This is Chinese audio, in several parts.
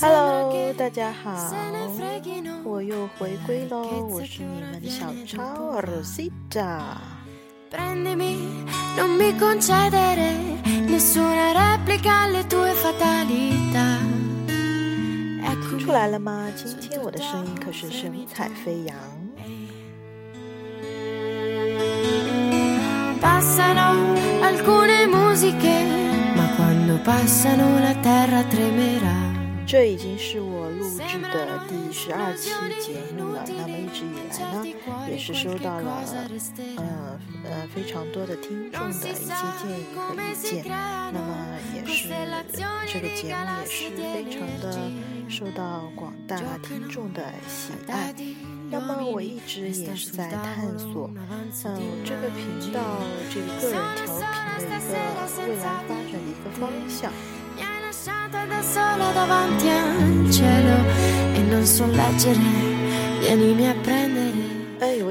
Hello，大家好，我又回归喽，我是你们的小超 Rosita。听出来了吗？今天我的声音可是神采飞扬。Passano。这已经是我录制的第十二期节目了。那么一直以来呢，也是收到了呃呃非常多的听众的一些建议和意见。那么也是这个节目也是非常的受到广大听众的喜爱。那么我一直也是在探索，嗯，这个频道这个个人调频的一个未来发展的一个方向。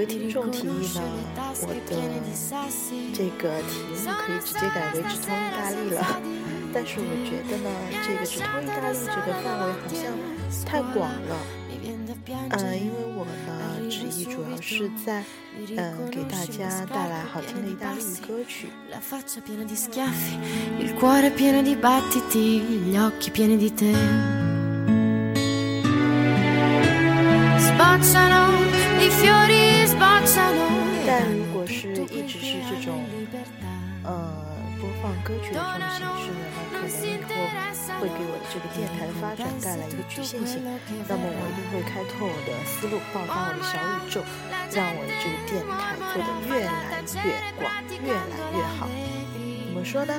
听众提议呢，我的这个题目可以直接改为直通意大利了，但是我觉得呢，这个直通意大利这个范围好像太广了。嗯，因为我呢，旨意主要是在，嗯，给大家带来好听的意大利语歌曲。一直是这种，呃。播放歌曲的这种形式呢，那可能以后会给我的这个电台的发展带来一个局限性。那么我一定会开拓我的思路，爆发我的小宇宙，让我的这个电台做得越来越广，越来越好。怎么说呢？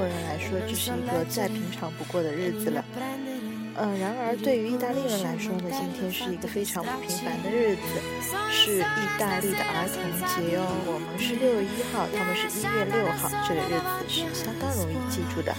国人来说，这是一个再平常不过的日子了。嗯，然而对于意大利人来说呢，今天是一个非常不平凡的日子，是意大利的儿童节哦。我们是六月一号，他们是一月六号，这个日子是相当容易记住的。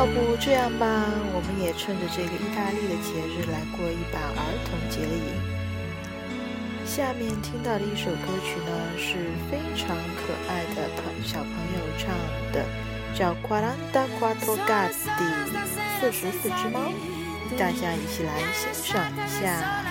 要不这样吧，我们也趁着这个意大利的节日来过一把儿童节的瘾。下面听到的一首歌曲呢，是非常可爱的朋小朋友唱的，叫《Quaranta Quattro Gatti》四十四只猫，大家一起来欣赏一下。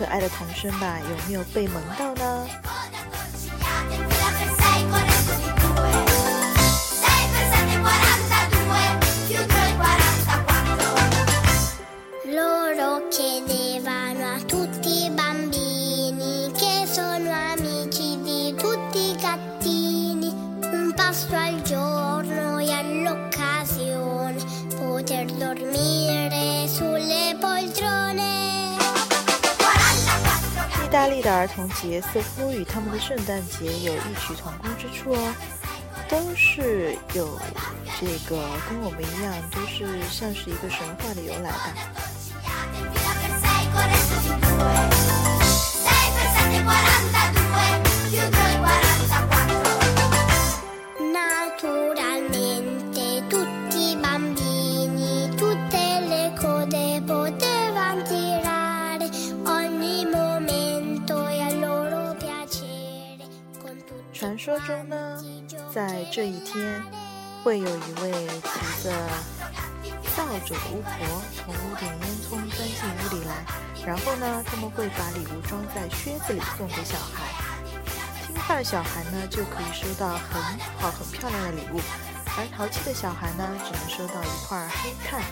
可爱的童声吧，有没有被萌到呢？儿童节似乎与他们的圣诞节有异曲同工之处哦，都是有这个跟我们一样，都是像是一个神话的由来吧 nah to。传说中呢，在这一天，会有一位骑着扫帚的巫婆从屋顶烟囱钻进屋里来，然后呢，他们会把礼物装在靴子里送给小孩。听话的小孩呢，就可以收到很好很漂亮的礼物，而淘气的小孩呢，只能收到一块黑炭。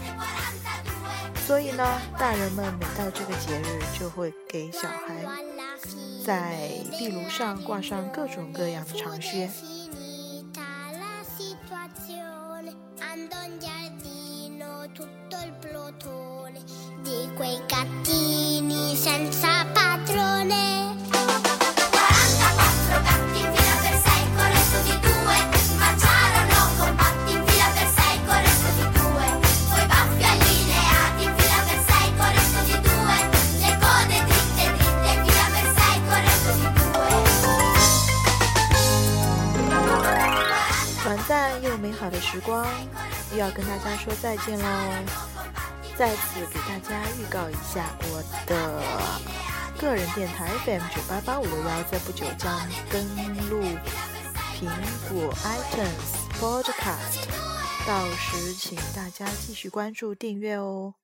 所以呢，大人们每到这个节日，就会给小孩在壁炉上挂上各种各样的长靴。短暂又美好的时光，又要跟大家说再见喽！再次给大家预告一下，我的个人电台 FM 九八八五六幺在不久将登录苹果 iTunes Podcast，到时请大家继续关注订阅哦。